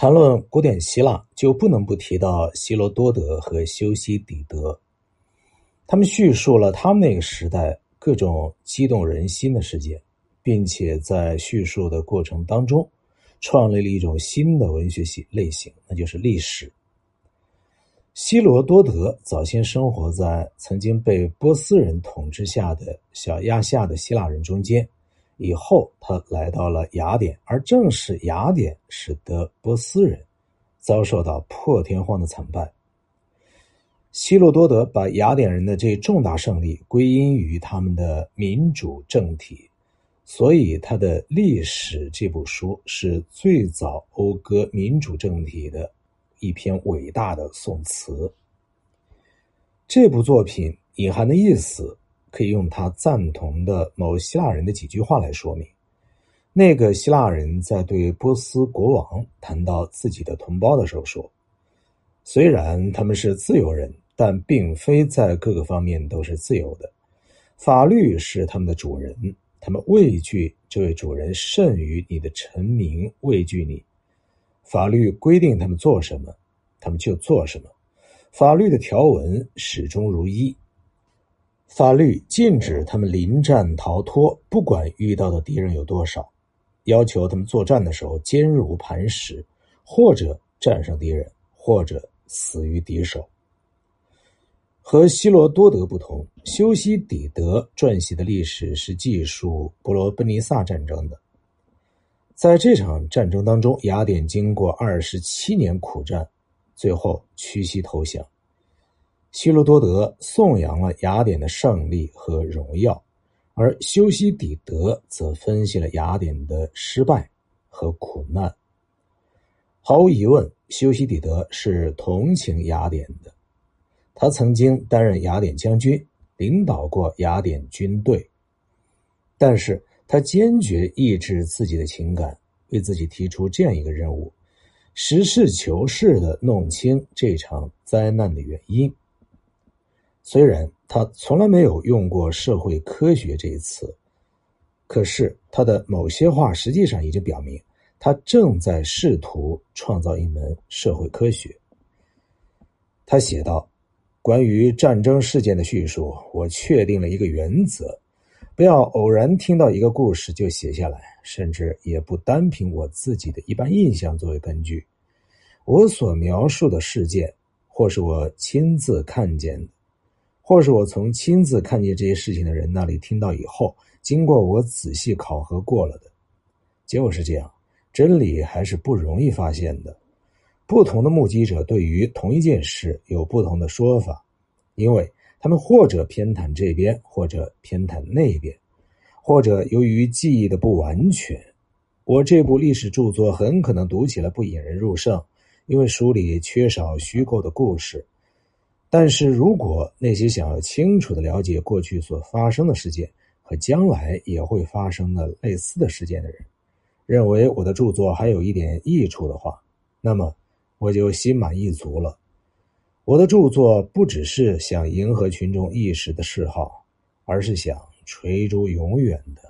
谈论古典希腊，就不能不提到希罗多德和修昔底德。他们叙述了他们那个时代各种激动人心的事件，并且在叙述的过程当中，创立了一种新的文学系类型，那就是历史。希罗多德早先生活在曾经被波斯人统治下的小亚细亚的希腊人中间。以后，他来到了雅典，而正是雅典使得波斯人遭受到破天荒的惨败。希罗多德把雅典人的这重大胜利归因于他们的民主政体，所以他的《历史》这部书是最早讴歌民主政体的一篇伟大的颂词。这部作品隐含的意思。可以用他赞同的某希腊人的几句话来说明。那个希腊人在对波斯国王谈到自己的同胞的时候说：“虽然他们是自由人，但并非在各个方面都是自由的。法律是他们的主人，他们畏惧这位主人甚于你的臣民畏惧你。法律规定他们做什么，他们就做什么。法律的条文始终如一。”法律禁止他们临战逃脱，不管遇到的敌人有多少，要求他们作战的时候坚如磐石，或者战胜敌人，或者死于敌手。和希罗多德不同，修昔底德撰写的历史是记述伯罗奔尼撒战争的。在这场战争当中，雅典经过二十七年苦战，最后屈膝投降。希罗多德颂扬了雅典的胜利和荣耀，而修昔底德则分析了雅典的失败和苦难。毫无疑问，修昔底德是同情雅典的。他曾经担任雅典将军，领导过雅典军队，但是他坚决抑制自己的情感，为自己提出这样一个任务：实事求是的弄清这场灾难的原因。虽然他从来没有用过“社会科学”这一词，可是他的某些话实际上已经表明，他正在试图创造一门社会科学。他写道：“关于战争事件的叙述，我确定了一个原则：不要偶然听到一个故事就写下来，甚至也不单凭我自己的一般印象作为根据。我所描述的事件，或是我亲自看见的。”或是我从亲自看见这些事情的人那里听到以后，经过我仔细考核过了的，就是这样。真理还是不容易发现的。不同的目击者对于同一件事有不同的说法，因为他们或者偏袒这边，或者偏袒那边，或者由于记忆的不完全。我这部历史著作很可能读起来不引人入胜，因为书里缺少虚构的故事。但是如果那些想要清楚的了解过去所发生的事件和将来也会发生的类似的事件的人，认为我的著作还有一点益处的话，那么我就心满意足了。我的著作不只是想迎合群众一时的嗜好，而是想垂诸永远的。